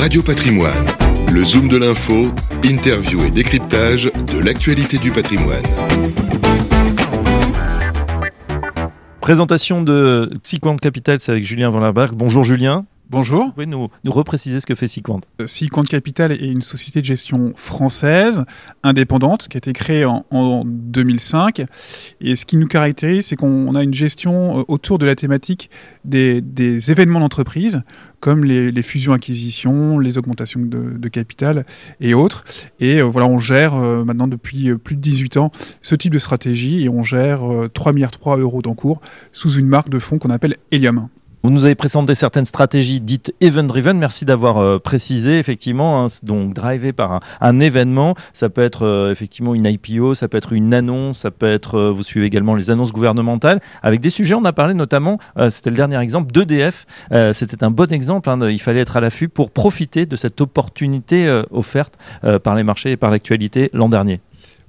Radio Patrimoine, le Zoom de l'info, interview et décryptage de l'actualité du patrimoine. Présentation de Sequent Capital, c'est avec Julien Van Bonjour Julien. Bonjour. Vous pouvez nous, nous repréciser ce que fait Sequent euh, Sequent Capital est une société de gestion française, indépendante, qui a été créée en, 2005. Et ce qui nous caractérise, c'est qu'on a une gestion euh, autour de la thématique des, événements d'entreprise, comme les, fusions-acquisitions, les augmentations de, capital et autres. Et euh, voilà, on gère maintenant depuis plus de 18 ans ce type de stratégie et on gère 3 milliards 3 euros d'encours sous une marque de fonds qu'on appelle Helium. Vous nous avez présenté certaines stratégies dites event-driven. Merci d'avoir euh, précisé, effectivement, hein, donc drivé par un, événement. Ça peut être euh, effectivement une IPO, ça peut être une annonce, ça peut être, euh, vous suivez également les annonces gouvernementales. Avec des sujets, on a parlé notamment, c'était le dernier exemple, d'EDF. c'était un bon exemple. Hein, il fallait être à l'affût pour profiter de cette opportunité offerte par les marchés et par l'actualité l'an dernier.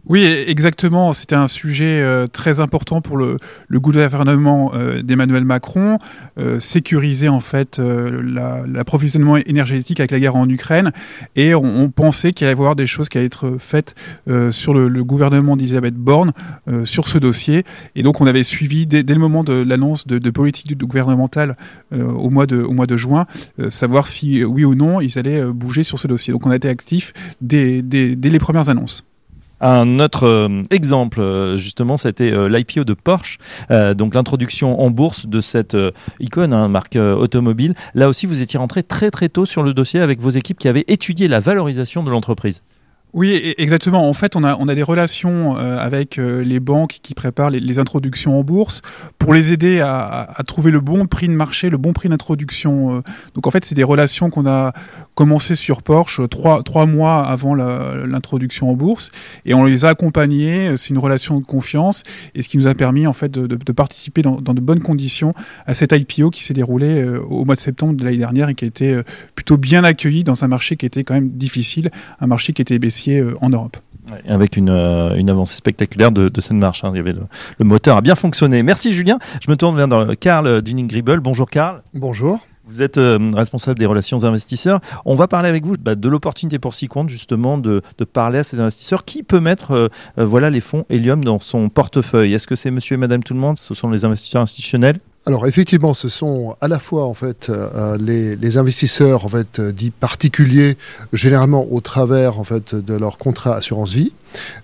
Oui, exactement. C'était un sujet euh, très important pour le, gouvernement euh, d'Emmanuel Macron, euh, sécuriser en fait l'approvisionnement énergétique avec la guerre en Ukraine. Et on, pensait qu'il allait y avoir des choses qui allaient être faites sur le, gouvernement d'Elisabeth Borne sur ce dossier. Et donc on avait suivi dès, le moment de l'annonce de, politique gouvernementale au, mois de, au mois de juin, savoir si oui ou non ils allaient bouger sur ce dossier. Donc on a été actifs dès les premières annonces. Un autre euh, exemple, euh, justement, c'était euh, l'IPO de Porsche, donc l'introduction en bourse de cette icône, hein, marque automobile. Là aussi, vous étiez rentré très très tôt sur le dossier avec vos équipes qui avaient étudié la valorisation de l'entreprise. Oui, exactement. En fait, on a, on a des relations avec les banques qui préparent les, introductions en bourse pour les aider à, trouver le bon prix de marché, le bon prix d'introduction. Donc, en fait, c'est des relations qu'on a commencé sur Porsche trois, trois mois avant l'introduction en bourse et on les a accompagnés. C'est une relation de confiance et ce qui nous a permis, en fait, de, de, participer dans, dans, de bonnes conditions à cette IPO qui s'est déroulée au mois de septembre de l'année dernière et qui a été plutôt bien accueilli dans un marché qui était quand même difficile, un marché qui était baissé euh, en Europe. avec une, euh, une, avancée spectaculaire de, cette marche. Hein. Il y avait le, moteur a bien fonctionné. Merci Julien. Je me tourne vers Karl Dunning-Gribel. Bonjour Karl. Bonjour. Vous êtes euh, responsable des relations investisseurs. On va parler avec vous bah, de l'opportunité pour Sequent justement de, parler à ces investisseurs. Qui peut mettre voilà, les fonds Helium dans son portefeuille? Est-ce que c'est monsieur et madame tout le monde? Ce sont les investisseurs institutionnels? Alors effectivement, ce sont à la fois en fait euh, les, investisseurs en fait euh, dits particuliers, généralement au travers en fait de leur contrat assurance vie,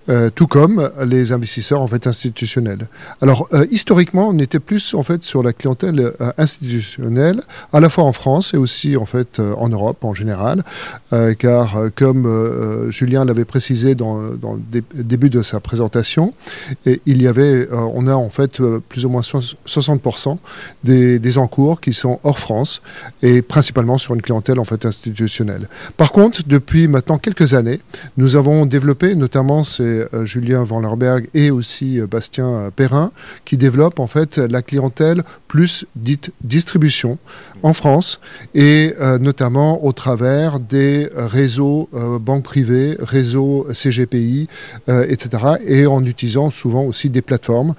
euh, tout comme les investisseurs en fait institutionnels. Alors euh, historiquement, on était plus en fait sur la clientèle euh, institutionnelle, à la fois en France et aussi en fait en Europe en général, car comme Julien l'avait précisé dans, le début de sa présentation, il y avait, on a en fait plus ou moins 60% des, des encours qui sont hors France et principalement sur une clientèle en fait institutionnelle. Par contre, depuis maintenant quelques années, nous avons développé notamment c'est euh, Julien Van Lerberg et aussi euh, Bastien euh, Perrin qui développent en fait la clientèle plus dite distribution en France et notamment au travers des réseaux banques privées, réseaux CGPI, etc. et en utilisant souvent aussi des plateformes.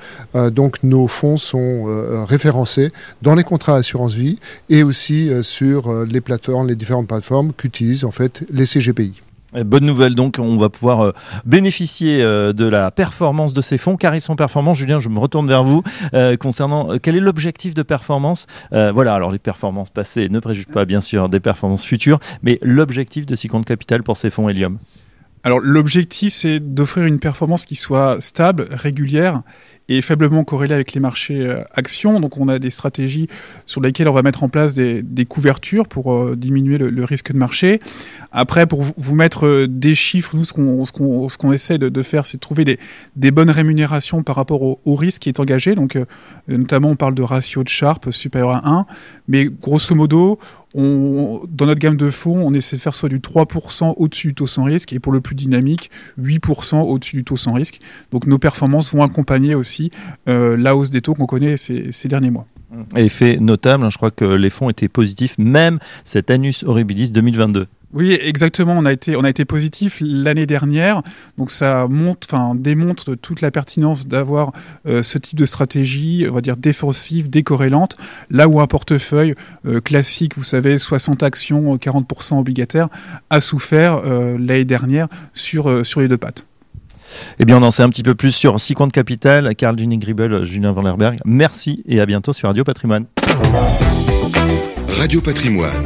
donc nos fonds sont référencés dans les contrats assurance vie et aussi sur les plateformes, les différentes plateformes qu'utilisent en fait les CGPI. Bonne nouvelle donc, on va pouvoir euh, bénéficier euh, de la performance de ces fonds car ils sont performants. Julien, je me retourne vers vous euh, concernant quel est l'objectif de performance. voilà, alors les performances passées ne préjugent pas bien sûr des performances futures, mais l'objectif de Sequent Capital pour ces fonds Helium? Alors l'objectif c'est d'offrir une performance qui soit stable, régulière et faiblement corrélée avec les marchés actions. Donc on a des stratégies sur lesquelles on va mettre en place des, couvertures pour diminuer le, risque de marché. Après, pour vous mettre euh, des chiffres, nous, ce qu'on essaie de, faire, c'est de trouver des, bonnes rémunérations par rapport au, risque qui est engagé. Donc, euh, notamment, on parle de ratio de Sharp supérieur à 1. Mais grosso modo, dans notre gamme de fonds, on essaie de faire soit du 3% au-dessus du taux sans risque et pour le plus dynamique, 8% au-dessus du taux sans risque. Donc nos performances vont accompagner aussi euh, la hausse des taux qu'on connaît ces, ces, derniers mois. Effet notable, hein, je crois que les fonds étaient positifs, même cet Anus Horribilis 2022. Oui, exactement. On a été, on a été positif l'année dernière. Donc ça montre, enfin démontre toute la pertinence d'avoir euh, ce type de stratégie, on va dire défensive, décorrélante. Là où un portefeuille euh, classique, vous savez, 60 actions, 40% obligataires, a souffert euh, l'année dernière sur sur les deux pattes. Eh bien, on en sait un petit peu plus sur Six comptes capital. Carl Dunig-Gribel, Julien Van Lerberg. Merci et à bientôt sur Radio Patrimoine. Radio Patrimoine,